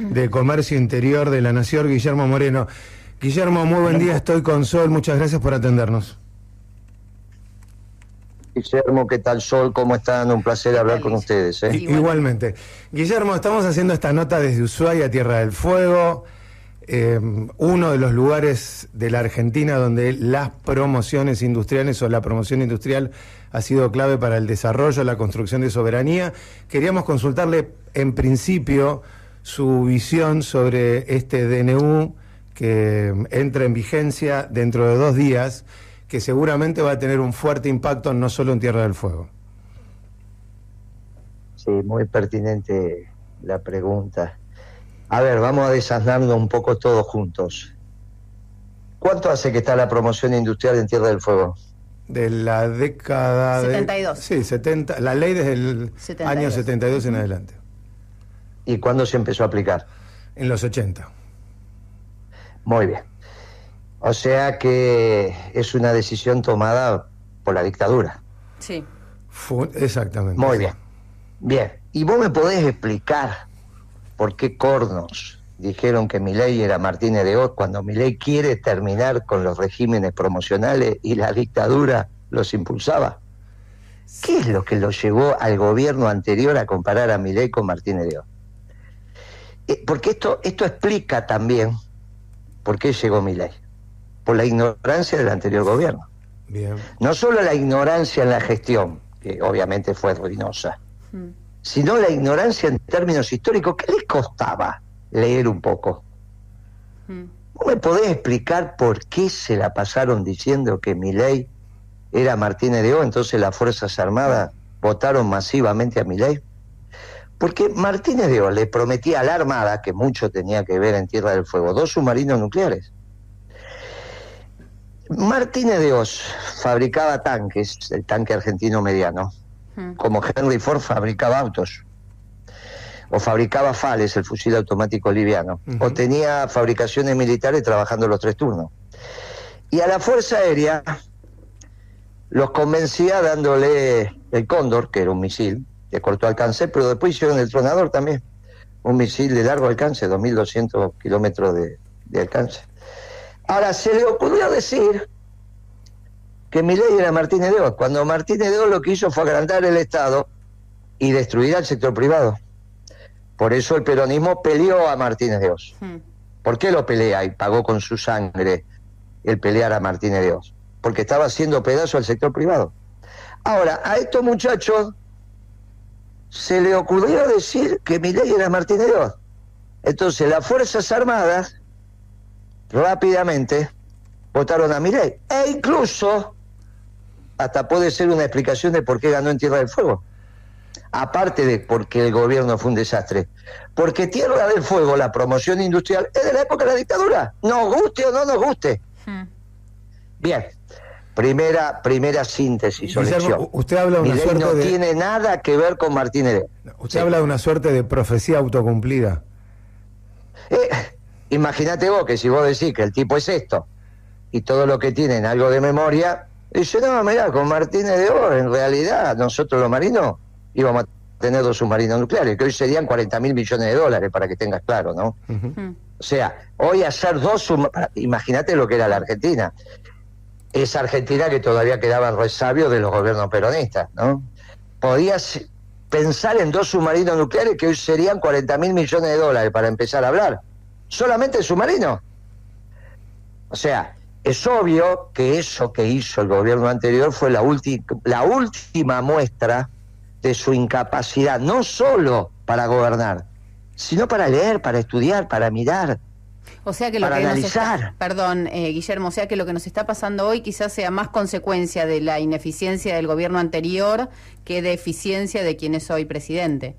de Comercio Interior de la Nación, Guillermo Moreno. Guillermo, muy buen día, estoy con Sol, muchas gracias por atendernos. Guillermo, ¿qué tal Sol? ¿Cómo están? Un placer hablar con ustedes. ¿eh? Igualmente. Guillermo, estamos haciendo esta nota desde Ushuaia, Tierra del Fuego, eh, uno de los lugares de la Argentina donde las promociones industriales o la promoción industrial ha sido clave para el desarrollo, la construcción de soberanía. Queríamos consultarle en principio su visión sobre este DNU que entra en vigencia dentro de dos días, que seguramente va a tener un fuerte impacto no solo en Tierra del Fuego. Sí, muy pertinente la pregunta. A ver, vamos a desasnarnos un poco todos juntos. ¿Cuánto hace que está la promoción industrial en Tierra del Fuego? De la década 72. sí, 70, la ley desde el año 72 en adelante. ¿Y cuándo se empezó a aplicar? En los 80. Muy bien. O sea que es una decisión tomada por la dictadura. Sí. exactamente. Muy bien. Bien. ¿Y vos me podés explicar por qué cornos dijeron que mi ley era Martínez de Oz cuando mi ley quiere terminar con los regímenes promocionales y la dictadura los impulsaba? ¿Qué es lo que lo llevó al gobierno anterior a comparar a mi ley con Martínez de Oz? Eh, porque esto, esto explica también por qué llegó mi ley. Por la ignorancia del anterior gobierno. Bien. No solo la ignorancia en la gestión, que obviamente fue ruinosa, mm. sino la ignorancia en términos históricos. ¿Qué les costaba leer un poco? Mm. me podés explicar por qué se la pasaron diciendo que mi ley era Martínez de O, entonces las Fuerzas Armadas votaron masivamente a mi ley? Porque Martínez de O le prometía a la Armada, que mucho tenía que ver en Tierra del Fuego, dos submarinos nucleares. Martínez de Oz fabricaba tanques, el tanque argentino mediano, hmm. como Henry Ford fabricaba autos, o fabricaba FALES, el fusil automático liviano, o tenía fabricaciones militares trabajando los tres turnos. Y a la Fuerza Aérea los convencía dándole el Cóndor, que era un misil, de corto alcance, pero después hicieron el tronador también, un misil de largo alcance, 2.200 kilómetros de, alcance. Ahora, se le ocurrió decir que mi ley era Martínez de Oz, cuando Martínez de Oz lo que hizo fue agrandar el Estado y destruir al sector privado. Por eso el peronismo peleó a Martínez de Oz. Hmm. ¿Por qué lo pelea y pagó con su sangre el pelear a Martínez de Oz? Porque estaba haciendo pedazo al sector privado. Ahora, a estos muchachos se le ocurrió decir que mi ley era Martínez de Oz. Entonces las Fuerzas Armadas rápidamente votaron a mi ley. E incluso, hasta puede ser una explicación de por qué ganó en Tierra del Fuego. Aparte de porque el gobierno fue un desastre. Porque Tierra del Fuego, la promoción industrial, es de la época de la dictadura. Nos guste o no nos guste. Hmm. Bien, Primera, primera síntesis Usted habla de una suerte no tiene nada que ver con Martínez. Usted habla de una suerte de profecía autocumplida. Eh, Imagínate vos que si vos decís que el tipo es esto y todo lo que tienen algo de memoria, dice, no, mira con Martínez de Oro, en realidad nosotros los marinos íbamos a tener dos submarinos nucleares, que hoy serían 40 mil millones de dólares, para que tengas claro, ¿no? O sea, hoy hacer dos submarinos, imagínate lo que era la Argentina esa Argentina que todavía quedaba resabio de los gobiernos peronistas, ¿no? Podías pensar en dos submarinos nucleares que hoy serían 40 mil millones de dólares para empezar a hablar. Solamente submarinos. O sea, es obvio que eso que hizo el gobierno anterior fue la, la última muestra de su incapacidad, no solo para gobernar, sino para leer, para estudiar, para mirar, o sea que lo que Nos está, perdón, eh, Guillermo, o sea que lo que nos está pasando hoy quizás sea más consecuencia de la ineficiencia del gobierno anterior que de eficiencia de quien es hoy presidente.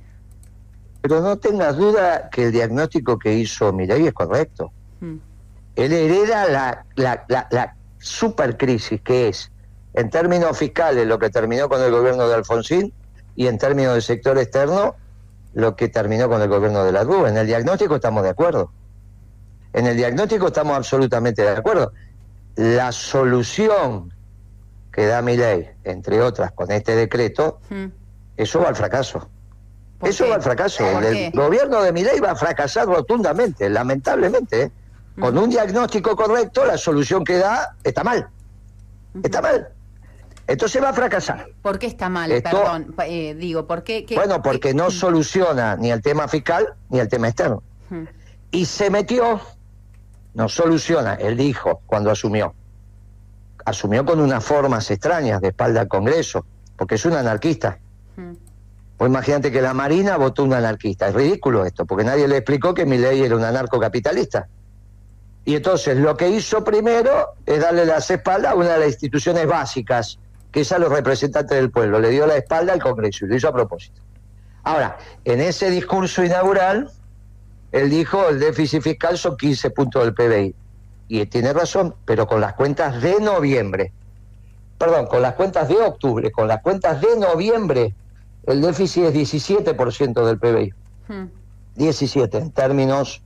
Pero no tengas duda que el diagnóstico que hizo Mireille es correcto. Hmm. Él hereda la, la, la, la supercrisis que es, en términos fiscales, lo que terminó con el gobierno de Alfonsín y en términos del sector externo, lo que terminó con el gobierno de la RUB. En el diagnóstico estamos de acuerdo. En el diagnóstico estamos absolutamente de acuerdo. La solución que da mi ley, entre otras, con este decreto, hmm. eso va al fracaso. Eso va al fracaso. El gobierno de Milei va a fracasar rotundamente, lamentablemente. ¿eh? Con un diagnóstico correcto, la solución que da está mal. Está mal. Entonces va a fracasar. ¿Por qué está mal? Perdón, eh, digo, ¿por qué? bueno, porque no soluciona ni el tema fiscal ni el tema externo. Y se metió, no soluciona, él dijo cuando asumió. Asumió con unas formas extrañas de espalda al Congreso, porque es un anarquista. Pues imagínate que la Marina votó un anarquista. Es ridículo esto, porque nadie le explicó que mi ley era un anarcocapitalista. Y entonces lo que hizo primero es darle las espaldas a una de las instituciones básicas, que es a los representantes del pueblo. Le dio la espalda al Congreso y lo hizo a propósito. Ahora, en ese discurso inaugural, él dijo el déficit fiscal son 15 puntos del PBI. Y tiene razón, pero con las cuentas de noviembre. Perdón, con las cuentas de octubre, con las cuentas de noviembre, el déficit es 17% del PBI. 17 en términos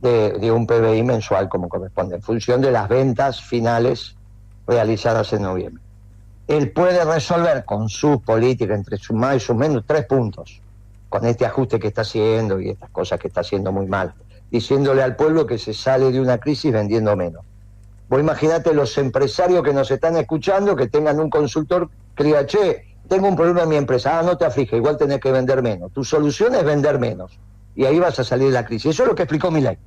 de, un PBI mensual como corresponde, en función de las ventas finales realizadas en noviembre. Él puede resolver con su política, entre sus más y sus menos, tres puntos, con este ajuste que está haciendo y estas cosas que está haciendo muy mal, diciéndole al pueblo que se sale de una crisis vendiendo menos. Vos imaginate los empresarios que nos están escuchando que tengan un consultor que diga, che, tengo un problema en mi empresa, ah, no te aflige, igual tenés que vender menos. Tu solución es vender menos. Y ahí vas a salir de la crisis. Eso es lo que explicó Milay.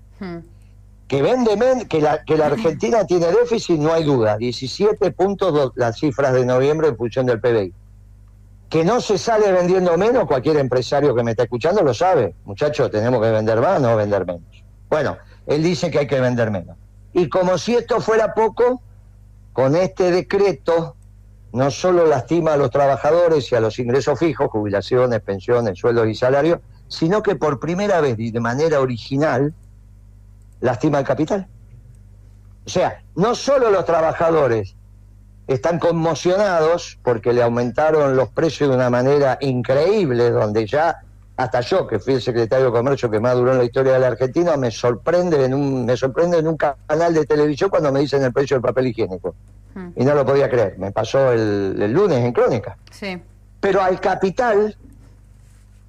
Que vende que la, que la Argentina tiene déficit, no hay duda. 17 puntos las cifras de noviembre en función del PBI. Que no se sale vendiendo menos, cualquier empresario que me está escuchando lo sabe. Muchachos, tenemos que vender más, no vender menos. Bueno, él dice que hay que vender menos. Y como si esto fuera poco, con este decreto no solo lastima a los trabajadores y a los ingresos fijos, jubilaciones, pensiones, sueldos y salarios, sino que por primera vez y de manera original lastima al capital. O sea, no solo los trabajadores están conmocionados porque le aumentaron los precios de una manera increíble, donde ya hasta yo, que fui el secretario de Comercio que más duró en la historia de la Argentina, me sorprende en un, me sorprende en un canal de televisión cuando me dicen el precio del papel higiénico. Hmm. Y no lo podía creer. Me pasó el, lunes en Crónica. Sí. Pero al capital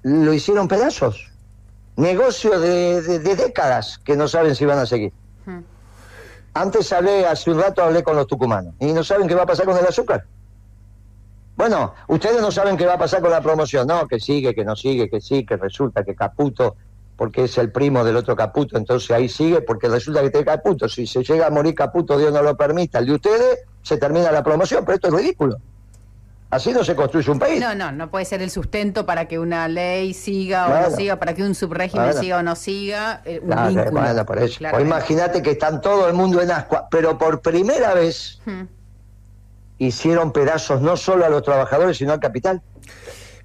lo hicieron pedazos negocios de, décadas que no saben si van a seguir. Hmm. Antes hablé, hace un rato hablé con los tucumanos y no saben qué va a pasar con el azúcar. Bueno, ustedes no saben qué va a pasar con la promoción, no, que sigue, que no sigue, que sí, que resulta que Caputo, porque es el primo del otro Caputo, entonces ahí sigue, porque resulta que tiene Caputo, si se llega a morir Caputo, Dios no lo permita, el de ustedes, se termina la promoción, pero esto es ridículo. Así no se construye un país. No, no, no puede ser el sustento para que una ley siga o no siga, para que un subrégimen siga o no siga. Eh, bueno, por eso. O imagínate que están todo el mundo en ascua, pero por primera vez hmm. hicieron pedazos no solo a los trabajadores, sino al capital.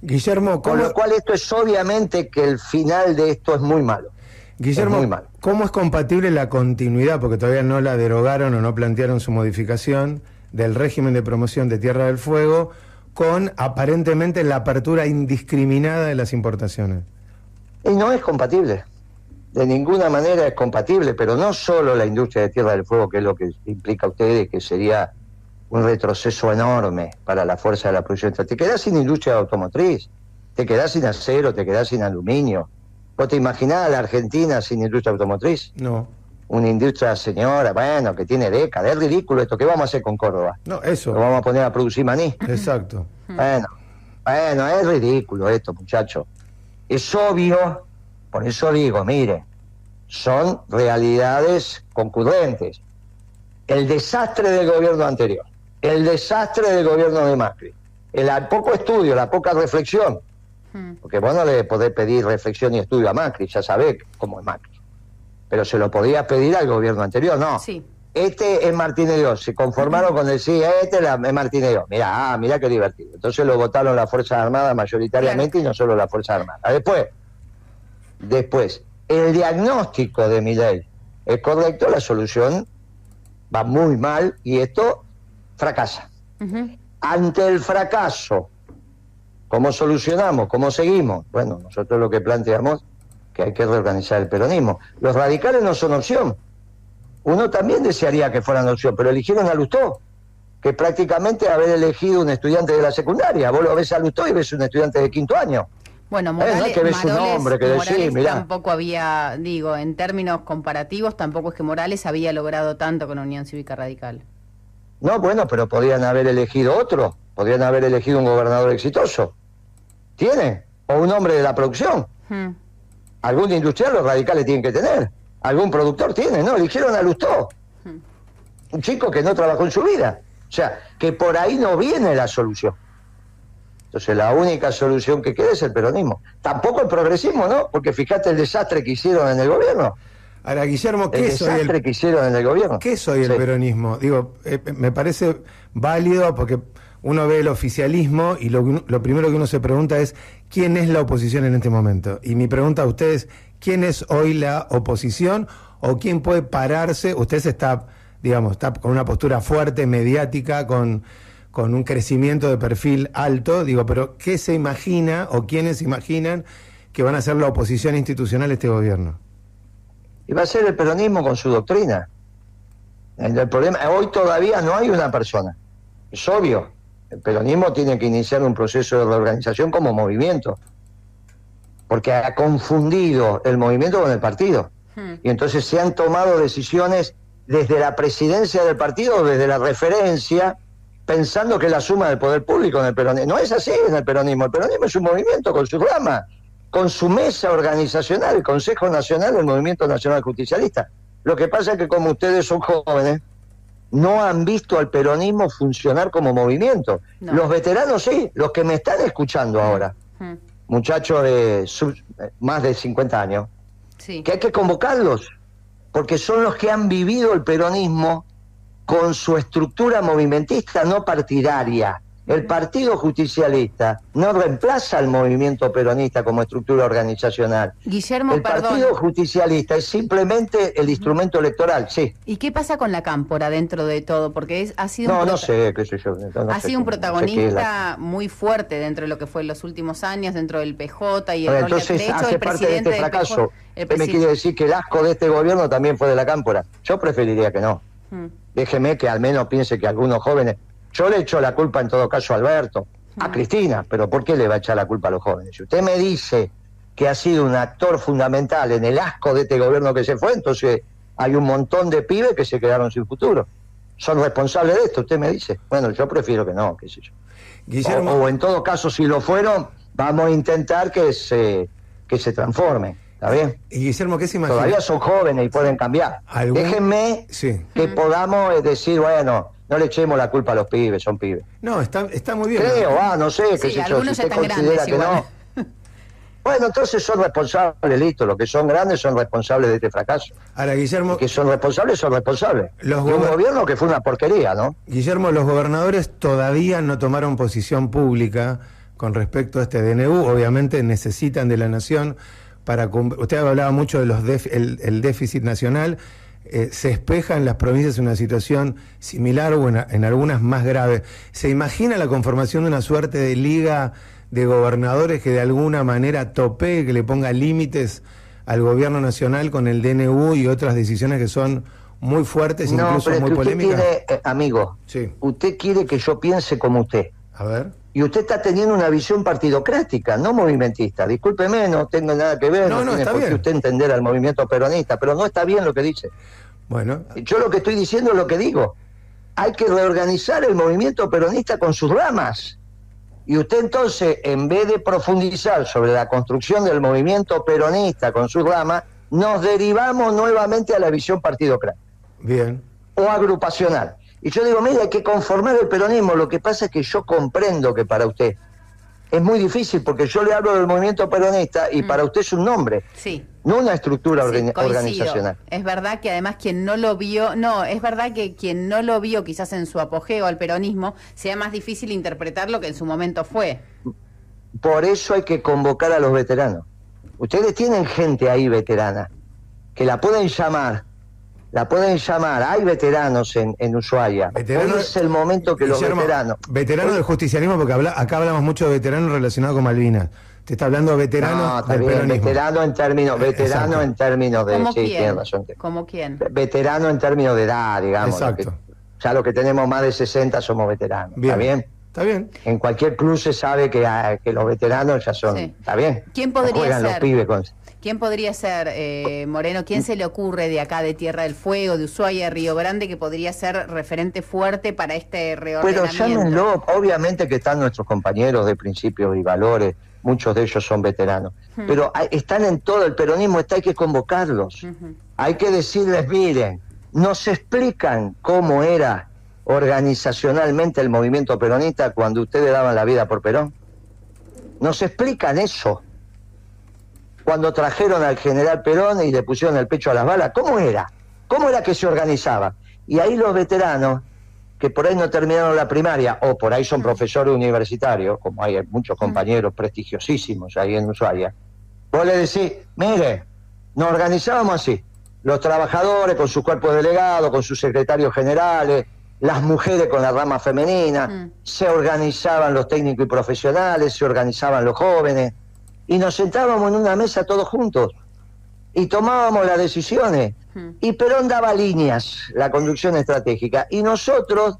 Guillermo, con lo cual esto es obviamente que el final de esto es muy malo. Guillermo, muy malo. ¿cómo es compatible la continuidad, porque todavía no la derogaron o no plantearon su modificación, del régimen de promoción de Tierra del Fuego con aparentemente la apertura indiscriminada de las importaciones. Y no es compatible. De ninguna manera es compatible, pero no solo la industria de Tierra del Fuego, que es lo que implica a ustedes, que sería un retroceso enorme para la fuerza de la producción. Te quedás sin industria automotriz, te quedás sin acero, te quedás sin aluminio. ¿Vos te imaginás a la Argentina sin industria automotriz? No una industria señora, bueno, que tiene décadas, es ridículo esto, ¿qué vamos a hacer con Córdoba? No, eso. ¿Lo vamos a poner a producir maní? Exacto. Bueno, bueno, es ridículo esto, muchachos. Es obvio, por eso digo, mire, son realidades concurrentes. El desastre del gobierno anterior, el desastre del gobierno de Macri, el poco estudio, la poca reflexión, porque bueno le poder pedir reflexión y estudio a Macri, ya sabe cómo es Macri pero se lo podía pedir al gobierno anterior, no. Sí. Este es Martínez Dios, se conformaron con decir, este es Martínez Dios. Mirá, ah, mirá qué divertido. Entonces lo votaron las Fuerzas Armadas mayoritariamente y no solo las Fuerzas Armadas. Después, después, el diagnóstico de mi ley es correcto, la solución va muy mal y esto fracasa. Ante el fracaso, ¿cómo solucionamos? ¿Cómo seguimos? Bueno, nosotros lo que planteamos que hay que reorganizar el peronismo. Los radicales no son opción. Uno también desearía que fueran opción, pero eligieron a Lustó, que prácticamente haber elegido un estudiante de la secundaria. Vos lo ves a Lustó y ves un estudiante de quinto año. Bueno, Morales, que tampoco había, digo, en términos comparativos, tampoco es que Morales había logrado tanto con la Unión Cívica Radical. No, bueno, pero podrían haber elegido otro, podrían haber elegido un gobernador exitoso. ¿Tiene? O un hombre de la producción. Hmm. Algún industrial los radicales tienen que tener. Algún productor tiene, ¿no? Eligieron a Lustó. Un chico que no trabajó en su vida. O sea, que por ahí no viene la solución. Entonces la única solución que queda es el peronismo. Tampoco el progresismo, ¿no? Porque fíjate el desastre que hicieron en el gobierno. Ahora, Guillermo, ¿qué el desastre que hicieron en el gobierno? ¿Qué soy el peronismo? Digo, eh, me parece válido porque uno ve el oficialismo y lo, lo, primero que uno se pregunta es quién es la oposición en este momento. Y mi pregunta a ustedes, ¿quién es hoy la oposición o quién puede pararse? Usted está, digamos, está con una postura fuerte, mediática, con un crecimiento de perfil alto, digo, pero ¿qué se imagina o quiénes imaginan que van a ser la oposición institucional a este gobierno? Y va a ser el peronismo con su doctrina. El problema, hoy todavía no hay una persona. Es obvio. El peronismo tiene que iniciar un proceso de reorganización como movimiento. Porque ha confundido el movimiento con el partido. Hmm. Y entonces se han tomado decisiones desde la presidencia del partido, desde la referencia, pensando que la suma del poder público en el peronismo. No es así en el peronismo. El peronismo es un movimiento con su rama, con su mesa organizacional, el Consejo Nacional del Movimiento Nacional Justicialista. Lo que pasa es que como ustedes son jóvenes, no han visto al peronismo funcionar como movimiento. Los veteranos sí, los que me están escuchando ahora, muchachos de más de 50 años, que hay que convocarlos, porque son los que han vivido el peronismo con su estructura movimentista no partidaria. El Partido Justicialista no reemplaza al movimiento peronista como estructura organizacional. Guillermo, el Partido Justicialista es simplemente el instrumento electoral, sí. ¿Y qué pasa con la cámpora dentro de todo? Porque es, ha sido no, un no sé, qué sé yo. ha sido un protagonista muy fuerte dentro de lo que fue en los últimos años, dentro del PJ y el entonces, de hace parte de este fracaso. me quiere decir que el asco de este gobierno también fue de la cámpora? Yo preferiría que no. Hmm. Déjeme que al menos piense que algunos jóvenes. Yo le echo la culpa en todo caso a Alberto, a. Cristina, pero ¿por qué le va a echar la culpa a los jóvenes? Si usted me dice que ha sido un actor fundamental en el asco de este gobierno que se fue, entonces hay un montón de pibes que se quedaron sin futuro. Son responsables de esto, usted me dice. Bueno, yo prefiero que no, qué sé yo. Guillermo... O, en todo caso, si lo fueron, vamos a intentar que se, que se transforme. ¿Está bien? Y Guillermo, ¿qué se imagina? Todavía son jóvenes y pueden cambiar. Déjenme que podamos decir, bueno, no le echemos la culpa a los pibes, son pibes. No, está, está muy bien. Creo, ah, no sé, qué sé yo, si usted considera que no. Bueno, entonces son responsables, listo. Los que son grandes son responsables de este fracaso. Ahora, Guillermo. Los que son responsables son responsables. Los un gobierno que fue una porquería, ¿no? Guillermo, los gobernadores todavía no tomaron posición pública con respecto a este DNU. Obviamente necesitan de la nación para usted hablaba mucho de los el, déficit nacional eh, se espeja en las provincias una situación similar o en, algunas más graves se imagina la conformación de una suerte de liga de gobernadores que de alguna manera tope que le ponga límites al gobierno nacional con el DNU y otras decisiones que son muy fuertes incluso muy polémicas eh, amigo sí. usted quiere que yo piense como usted a ver y usted está teniendo una visión partidocrática, no movimentista. Discúlpeme, no tengo nada que ver, no, tiene por qué usted entender al movimiento peronista, pero no está bien lo que dice. Bueno. Yo lo que estoy diciendo es lo que digo. Hay que reorganizar el movimiento peronista con sus ramas. Y usted entonces, en vez de profundizar sobre la construcción del movimiento peronista con sus ramas, nos derivamos nuevamente a la visión partidocrática. Bien. O agrupacional. Y yo digo, mira, hay que conformar el peronismo. Lo que pasa es que yo comprendo que para usted es muy difícil porque yo le hablo del movimiento peronista y mm. para usted es un nombre. Sí. No una estructura organizacional. Es verdad que además quien no lo vio, no, es verdad que quien no lo vio quizás en su apogeo al peronismo, sea más difícil interpretar lo que en su momento fue. Por eso hay que convocar a los veteranos. Ustedes tienen gente ahí veterana, que la pueden llamar la pueden llamar, hay veteranos en, en Ushuaia. Hoy es el momento que los veteranos... Veteranos del justicialismo, porque acá hablamos mucho de veteranos relacionados con Malvinas. Te está hablando de veteranos no, del veterano en términos, eh, veterano en términos de... ¿Cómo sí, quién? ¿Cómo quién? Veterano en términos de edad, digamos. Exacto. ya los que tenemos más de 60 somos veteranos, ¿está bien? Está bien. En cualquier club se sabe que, ah, que los veteranos ya son. Está bien. ¿Quién podría ser? ¿Quién podría ser, eh, Moreno? ¿Quién se le ocurre de acá, de Tierra del Fuego, de Ushuaia, Río Grande, que podría ser referente fuerte para este reordenamiento? Pero llámenlo, obviamente que están nuestros compañeros de principios y valores, muchos de ellos son veteranos, pero están en todo, el peronismo está, hay que convocarlos, hay que decirles, miren, nos explican cómo era organizacionalmente el movimiento peronista cuando ustedes daban la vida por Perón? Nos explican eso. Cuando trajeron al general Perón y le pusieron el pecho a las balas, ¿cómo era? ¿Cómo era que se organizaba? Y ahí los veteranos, que por ahí no terminaron la primaria, o por ahí son profesores universitarios, como hay muchos compañeros prestigiosísimos ahí en Ushuaia, vos le decís, mire, nos organizábamos así, los trabajadores con sus cuerpos delegados, con sus secretarios generales, las mujeres con la rama femenina, mm. se organizaban los técnicos y profesionales, se organizaban los jóvenes, y nos sentábamos en una mesa todos juntos y tomábamos las decisiones. Mm. Y Perón daba líneas, la conducción estratégica, y nosotros,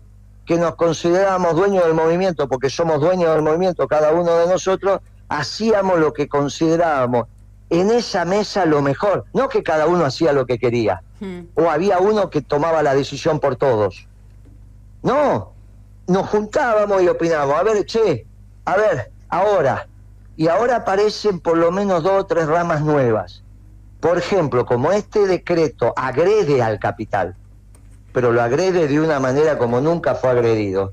que nos considerábamos dueños del movimiento, porque somos dueños del movimiento cada uno de nosotros, hacíamos lo que considerábamos en esa mesa lo mejor, no que cada uno hacía lo que quería, mm. o había uno que tomaba la decisión por todos. No, nos juntábamos y opinábamos, a ver, che, a ver, ahora, y ahora aparecen por lo menos dos o tres ramas nuevas. Por ejemplo, como este decreto agrede al capital, pero lo agrede de una manera como nunca fue agredido,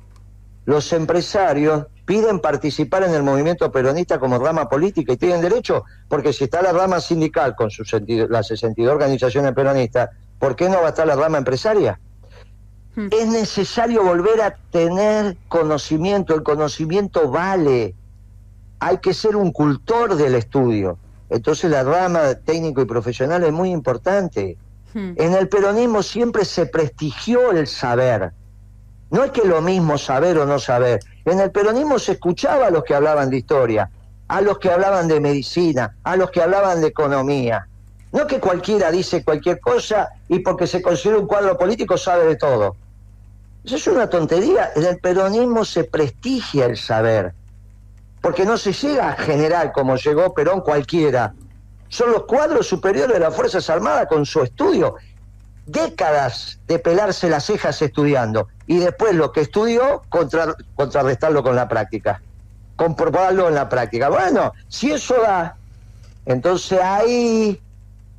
los empresarios piden participar en el movimiento peronista como rama política y tienen derecho, porque si está la rama sindical con sus las 62 organizaciones peronistas, ¿por qué no va a estar la rama empresaria? Hmm. Es necesario volver a tener conocimiento, el conocimiento vale. Hay que ser un cultor del estudio. Entonces la rama técnico y profesional es muy importante. Hmm. En el peronismo siempre se prestigió el saber. No es que lo mismo saber o no saber. En el peronismo se escuchaba a los que hablaban de historia, a los que hablaban de medicina, a los que hablaban de economía. No que cualquiera dice cualquier cosa y porque se considera un cuadro político sabe de todo. Eso es una tontería. En el peronismo se prestigia el saber, porque no se llega a general como llegó Perón cualquiera. Son los cuadros superiores de las Fuerzas Armadas con su estudio. Décadas de pelarse las cejas estudiando y después lo que estudió contrarrestarlo con la práctica, comprobarlo en la práctica. Bueno, si eso da, entonces ahí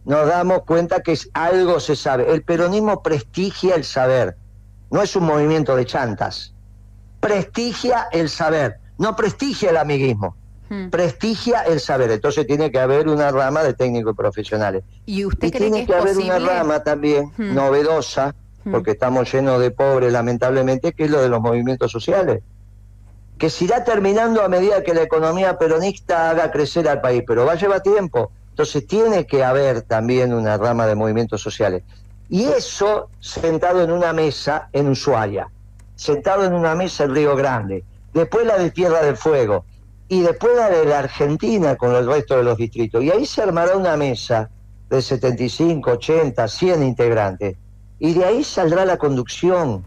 nos damos cuenta que algo se sabe. El peronismo prestigia el saber, no es un movimiento de chantas. Prestigia el saber, no prestigia el amiguismo. Hmm. Prestigia el saber, entonces tiene que haber una rama de técnicos profesionales. Y usted tiene que, haber una rama también hmm. novedosa, hmm. porque estamos llenos de pobres lamentablemente, que es lo de los movimientos sociales que se irá terminando a medida que la economía peronista haga crecer al país, pero va a llevar tiempo. Entonces tiene que haber también una rama de movimientos sociales. Y eso sentado en una mesa en Ushuaia, sentado en una mesa en Río Grande, después la de Tierra del Fuego y después la de la Argentina con el resto de los distritos. Y ahí se armará una mesa de 75, 80, 100 integrantes. Y de ahí saldrá la conducción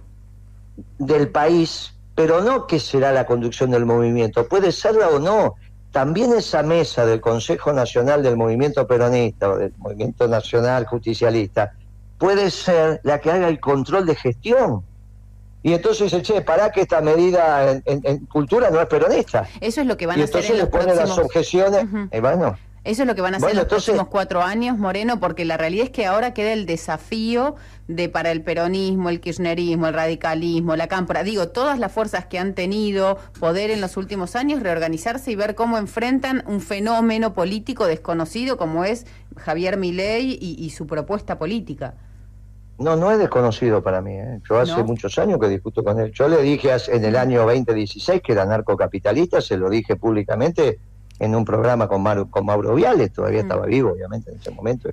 del país, pero no que será la conducción del movimiento, puede serla o no, también esa mesa del Consejo Nacional del Movimiento Peronista o del Movimiento Nacional Justicialista puede ser la que haga el control de gestión. Y entonces dice, che, para que esta medida en, cultura no es peronista. Eso es lo que van a hacer en los le pone las objeciones, y bueno, eso es lo que van a hacer los próximos cuatro años, Moreno, porque la realidad es que ahora queda el desafío de para el peronismo, el kirchnerismo, el radicalismo, la cámpora, digo, todas las fuerzas que han tenido poder en los últimos años, reorganizarse y ver cómo enfrentan un fenómeno político desconocido como es Javier Milei y, su propuesta política. No, no es desconocido para mí. ¿eh? Yo hace muchos años que discuto con él. Yo le dije en el año 2016 que era narcocapitalista, se lo dije públicamente en un programa con, con Mauro Viales, todavía mm. estaba vivo, obviamente, en ese momento.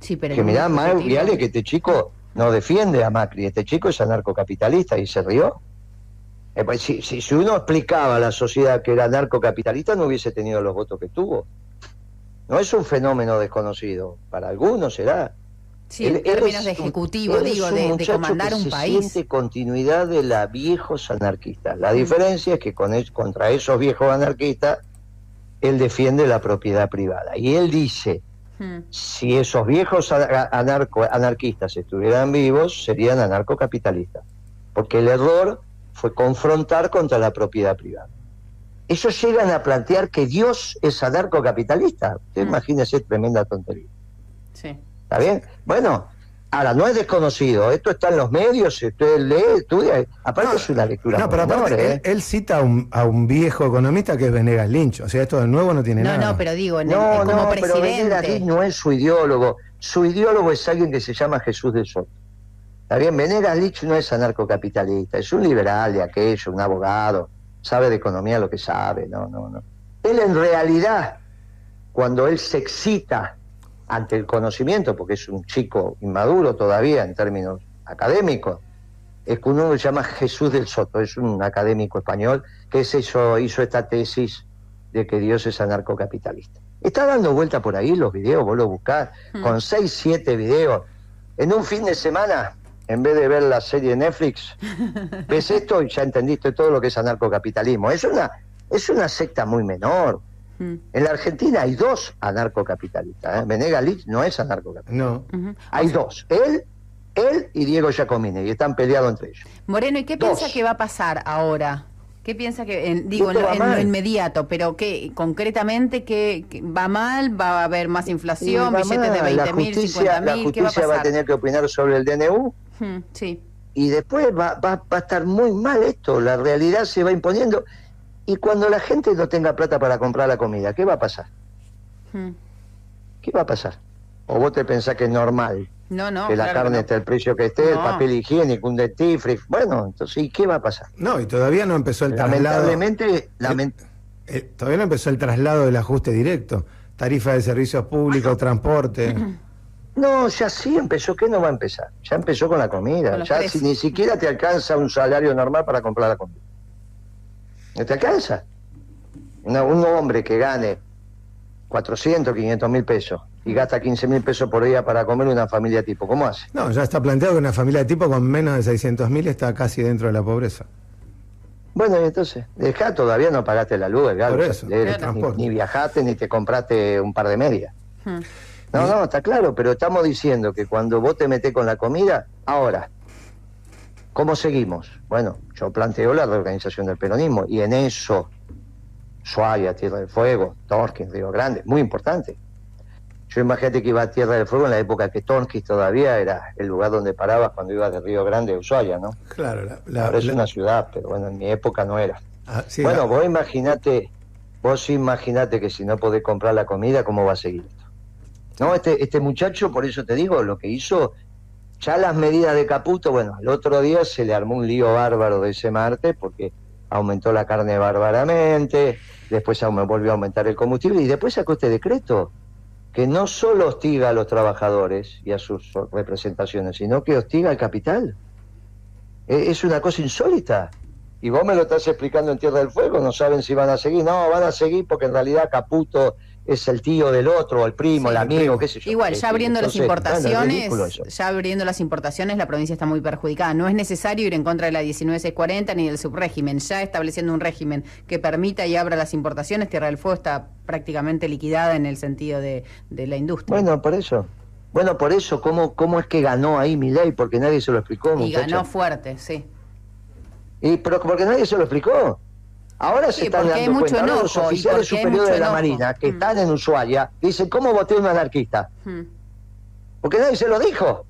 Sí, pero que mirá, Mauro Viales, que este chico no defiende a Macri, este chico es anarcocapitalista y se rió. Eh, pues, si, si, uno explicaba a la sociedad que era anarcocapitalista, no hubiese tenido los votos que tuvo. No es un fenómeno desconocido, para algunos será. Sí, en términos de ejecutivo, digo, de, comandar un país. Siente continuidad de la viejos anarquistas. La mm. diferencia es que con contra esos viejos anarquistas él defiende la propiedad privada. Y él dice, hmm. si esos viejos anarco, anarquistas estuvieran vivos, serían anarcocapitalistas. Porque el error fue confrontar contra la propiedad privada. Ellos llegan a plantear que Dios es anarcocapitalista. Hmm. imagínese tremenda tontería. Sí. ¿Está bien? Bueno, Ahora, no es desconocido, esto está en los medios, usted lee, estudia, aparte es una lectura. No, pero aparte, ¿eh? él, cita a un, a un, viejo economista que es Venegas Lynch, o sea, esto de nuevo no tiene nada. No, no, pero digo, no, como no, presidente. pero Venegas Lynch no es su ideólogo, su ideólogo es alguien que se llama Jesús del Soto. Está bien, Venegas Lynch no es anarcocapitalista, es un liberal de aquello, un abogado, sabe de economía lo que sabe, no, no, no. Él en realidad, cuando él se excita ante el conocimiento, porque es un chico inmaduro todavía en términos académicos, es que uno se llama Jesús del Soto, es un académico español que hizo, hizo esta tesis de que Dios es anarcocapitalista. Está dando vuelta por ahí los videos, vos lo buscás, hmm. con seis, siete videos. En un fin de semana, en vez de ver la serie de Netflix, ves esto y ya entendiste todo lo que es anarcocapitalismo. Es una, es una secta muy menor. Mm. En la Argentina hay dos anarcocapitalistas. ¿eh? Venegas no es anarcocapitalista. No. Hay dos. Él, él y Diego Giacomini, y están peleados entre ellos. Moreno, ¿y qué piensa que va a pasar ahora? ¿Qué piensa que, digo, en lo, inmediato, pero qué concretamente qué, va mal? ¿Va a haber más inflación? ¿Billetes de 20 mil, 50 La justicia va a, tener que opinar sobre el DNU. sí. Y después va, va, va a estar muy mal esto. La realidad se va imponiendo. Y cuando la gente no tenga plata para comprar la comida, ¿qué va a pasar? Hmm. ¿Qué va a pasar? ¿O vos te pensás que es normal? No, no. Que la carne esté al precio que esté, el papel higiénico, un dentifricio. Bueno, entonces, ¿y qué va a pasar? No, y todavía no empezó el traslado. Lamentablemente. Eh, todavía no empezó el traslado del ajuste directo. Tarifa de servicios públicos, transporte. No, ya sí empezó. ¿Qué no va a empezar? Ya empezó con la comida. ya si ni siquiera te alcanza un salario normal para comprar la comida. ¿No te alcanza? un hombre que gane 400, 500 mil pesos y gasta 15 mil pesos por día para comer una familia tipo, ¿cómo hace? No, ya está planteado que una familia tipo con menos de 600 mil está casi dentro de la pobreza. Bueno, y entonces, dejá, todavía no pagaste la luz, el gas, ni, viajaste ni te compraste un par de medias. Hmm. No, no, está claro, pero estamos diciendo que cuando vos te metés con la comida, ahora, ¿Cómo seguimos? Bueno, yo planteo la reorganización del peronismo y en eso, Suaya, Tierra del Fuego, Torquín, Río Grande, muy importante. Yo imagínate que iba a Tierra del Fuego en la época que Torquín todavía era el lugar donde parabas cuando ibas de Río Grande a Ushuaia, ¿no? Claro, la, Ahora es una ciudad, pero bueno, en mi época no era. Ah, bueno, vos imaginate, vos imaginate que si no podés comprar la comida, ¿cómo va a seguir esto? No, este, este muchacho, por eso te digo, lo que hizo ya las medidas de Caputo, bueno, el otro día se le armó un lío bárbaro de ese martes porque aumentó la carne bárbaramente, después volvió a aumentar el combustible y después sacó este decreto que no solo hostiga a los trabajadores y a sus representaciones, sino que hostiga al capital. E, es una cosa insólita. Y vos me lo estás explicando en Tierra del Fuego, no saben si van a seguir. No, van a seguir porque en realidad Caputo es el tío del otro, el primo, el amigo, qué sé yo. Igual, ya abriendo las importaciones, ya abriendo las importaciones, la provincia está muy perjudicada. No es necesario ir en contra de la 19640 ni del subrégimen. Ya estableciendo un régimen que permita y abra las importaciones, Tierra del Fuego está prácticamente liquidada en el sentido de, la industria. Bueno, por eso. Bueno, por eso, ¿cómo, cómo es que ganó ahí mi ley? Porque nadie se lo explicó. Y ganó fuerte, sí. Y, pero porque nadie se lo explicó. Ahora se están dando cuenta, los oficiales superiores de la Marina que mm. están en Ushuaia dicen, ¿cómo voté un anarquista? Mm. Porque nadie se lo dijo.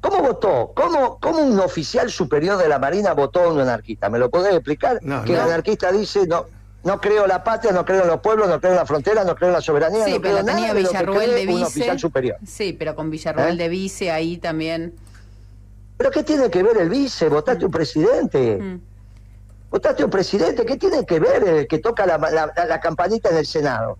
¿Cómo votó? ¿Cómo, ¿Cómo, un oficial superior de la Marina votó a un anarquista? ¿Me lo podés explicar? que el anarquista dice, no, no creo la patria, no creo en los pueblos, no creo en la frontera, no creo en la soberanía, sí, no pero creo tenía Villarruel de vice. oficial superior. Sí, pero con Villarruel ¿Eh? de vice ahí también. ¿Pero qué tiene que ver el vice? Votaste un presidente. Votaste un presidente, ¿qué tiene que ver el que toca la, campanita en el Senado?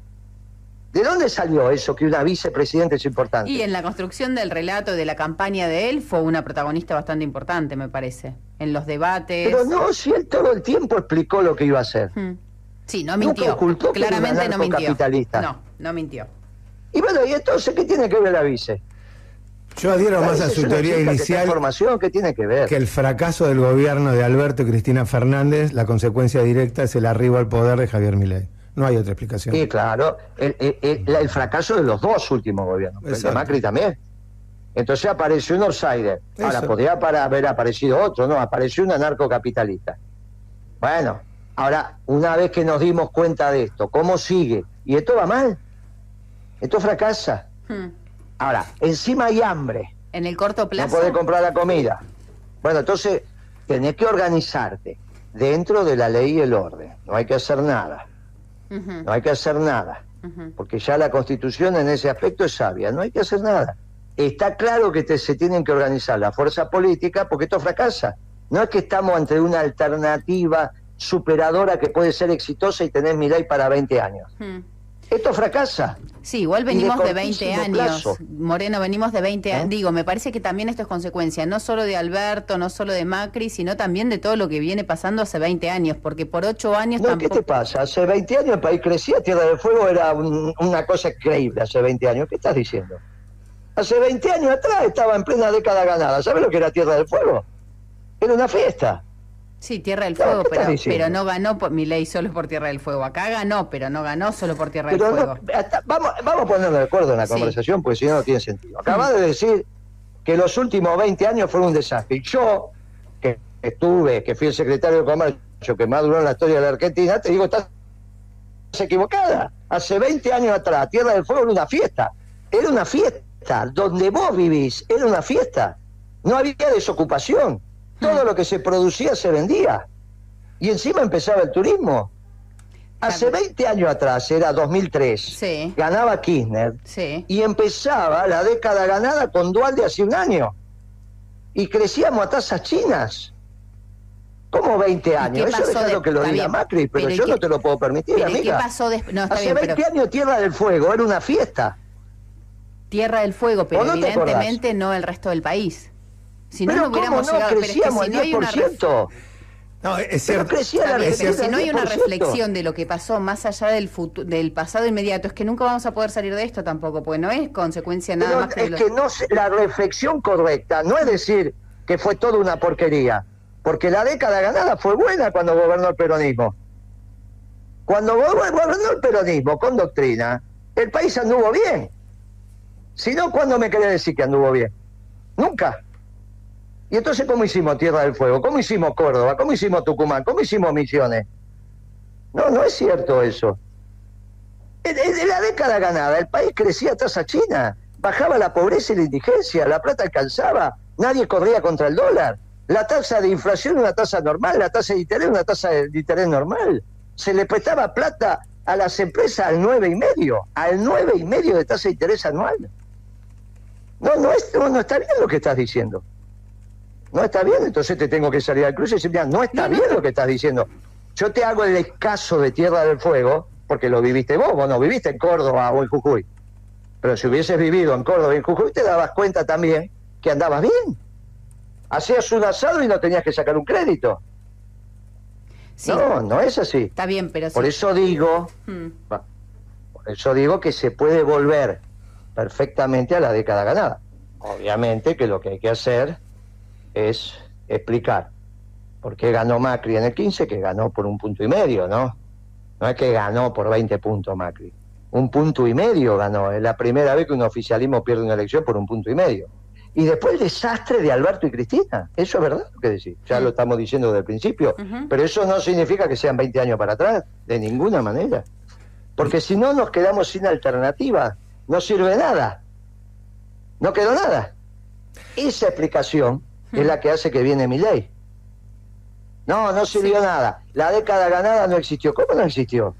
¿De dónde salió eso que una vicepresidenta es importante? Y en la construcción del relato de la campaña de él fue una protagonista bastante importante, me parece. En los debates. Pero no, si él todo el tiempo explicó lo que iba a hacer. Hmm. Sí, no mintió. Claramente no mintió. No, no mintió. Y bueno, ¿y entonces qué tiene que ver la vice? Yo adhiero más a su teoría inicial. información que tiene que ver? Que el fracaso del gobierno de Alberto y Cristina Fernández, la consecuencia directa es el arribo al poder de Javier Milei. No hay otra explicación. Sí, claro. El, fracaso de los dos últimos gobiernos. El de Macri también. Entonces apareció un outsider. Ahora, podría haber aparecido otro, no, apareció un anarcocapitalista. Bueno, ahora, una vez que nos dimos cuenta de esto, ¿cómo sigue? Y esto va mal. Esto fracasa. Hmm. Ahora, encima hay hambre. En el corto plazo. No podés comprar la comida. Bueno, entonces tenés que organizarte dentro de la ley y el orden. No hay que hacer nada. No hay que hacer nada. Porque ya la constitución en ese aspecto es sabia. No hay que hacer nada. Está claro que se tienen que organizar la fuerza política porque esto fracasa. No es que estamos ante una alternativa superadora que puede ser exitosa y tener mi ley para 20 años. Esto fracasa. Sí, igual venimos de, 20 años. Moreno, venimos de 20 años. ¿Eh? Digo, me parece que también esto es consecuencia, no solo de Alberto, no solo de Macri, sino también de todo lo que viene pasando hace 20 años, porque por 8 años no, ¿Qué te pasa? Hace 20 años el país crecía, Tierra del Fuego era una cosa increíble hace 20 años. ¿Qué estás diciendo? Hace 20 años atrás estaba en plena década ganada. ¿Sabes lo que era Tierra del Fuego? Era una fiesta. Sí, Tierra del Fuego, pero, no ganó por, mi ley solo por Tierra del Fuego. Acá ganó, pero no ganó solo por Tierra del Fuego. vamos, vamos a ponernos de acuerdo en la conversación, porque si no, no tiene sentido. Acabas de decir que los últimos 20 años fueron un desastre. Yo, que estuve, que fui el secretario de Comercio, que más duró en la historia de la Argentina, te digo, estás equivocada. Hace 20 años atrás, Tierra del Fuego era una fiesta. Era una fiesta. Donde vos vivís, era una fiesta. No había desocupación todo lo que se producía se vendía. Y encima empezaba el turismo. Hace 20 años atrás, era 2003, ganaba Kirchner y empezaba la década ganada con Dual de hace un año. Y crecíamos a tasas chinas. ¿Cómo 20 años? Eso es lo que lo diga Macri, pero, yo no te lo puedo permitir, amiga. ¿qué pasó Hace 20 años Tierra del Fuego era una fiesta. Tierra del Fuego, pero evidentemente no el resto del país. Si no, no hubiéramos no? llegado, Crecíamos pero es que si no hay una no, es cierto. pero si no hay una reflexión de lo que pasó más allá del del pasado inmediato, es que nunca vamos a poder salir de esto tampoco, porque no es consecuencia nada más que... Es que no, la reflexión correcta no es decir que fue toda una porquería, porque la década ganada fue buena cuando gobernó el peronismo. Cuando gobernó el peronismo con doctrina, el país anduvo bien. Si no, ¿cuándo me querés decir que anduvo bien? Nunca. Y entonces, ¿cómo hicimos Tierra del Fuego? ¿Cómo hicimos Córdoba? ¿Cómo hicimos Tucumán? ¿Cómo hicimos Misiones? No, no es cierto eso. En, la década ganada, el país crecía a tasa china, bajaba la pobreza y la indigencia, la plata alcanzaba, nadie corría contra el dólar. La tasa de inflación era una tasa normal, la tasa de interés una tasa de interés normal. Se le prestaba plata a las empresas al nueve y medio, al nueve y medio de tasa de interés anual. No, no, es, no está bien lo que estás diciendo no está bien, entonces te tengo que salir al cruce y decir, mira, no está bien lo que estás diciendo. Yo te hago el caso de Tierra del Fuego, porque lo viviste vos, vos no viviste en Córdoba o en Jujuy. Pero si hubieses vivido en Córdoba y en Jujuy, te dabas cuenta también que andabas bien. Hacías un asado y no tenías que sacar un crédito. No, no es así. Está bien, pero Por eso digo, hmm. por eso digo que se puede volver perfectamente a la década ganada. Obviamente que lo que hay que hacer es explicar por qué ganó Macri en el 15, que ganó por un punto y medio, ¿no? No es que ganó por 20 puntos Macri. Un punto y medio ganó. Es la primera vez que un oficialismo pierde una elección por un punto y medio. Y después el desastre de Alberto y Cristina. Eso es verdad lo que decís. Ya lo estamos diciendo desde el principio. Pero eso no significa que sean 20 años para atrás. De ninguna manera. Porque si no nos quedamos sin alternativa. No sirve nada. No quedó nada. Esa explicación es la que hace que viene mi ley. No, no sirvió nada. La década ganada no existió. ¿Cómo no existió?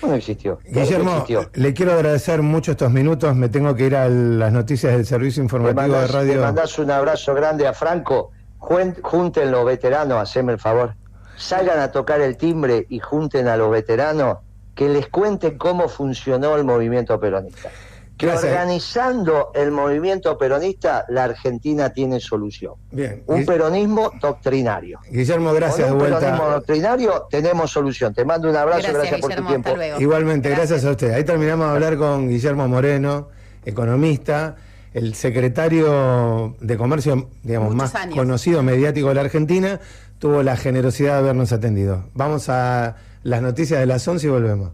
¿Cómo no existió? Guillermo, le quiero agradecer mucho estos minutos. Me tengo que ir a las noticias del servicio informativo de radio. Le mandás un abrazo grande a Franco. Junten los veteranos, haceme el favor. Salgan a tocar el timbre y junten a los veteranos que les cuenten cómo funcionó el movimiento peronista que organizando el movimiento peronista, la Argentina tiene solución. Bien. Un peronismo doctrinario. Guillermo, gracias. un peronismo doctrinario tenemos solución. Te mando un abrazo, gracias, por tu tiempo. Igualmente, gracias. a usted. Ahí terminamos de hablar con Guillermo Moreno, economista. el secretario de Comercio, digamos, más conocido mediático de la Argentina, tuvo la generosidad de habernos atendido. Vamos a las noticias de las 11 y volvemos.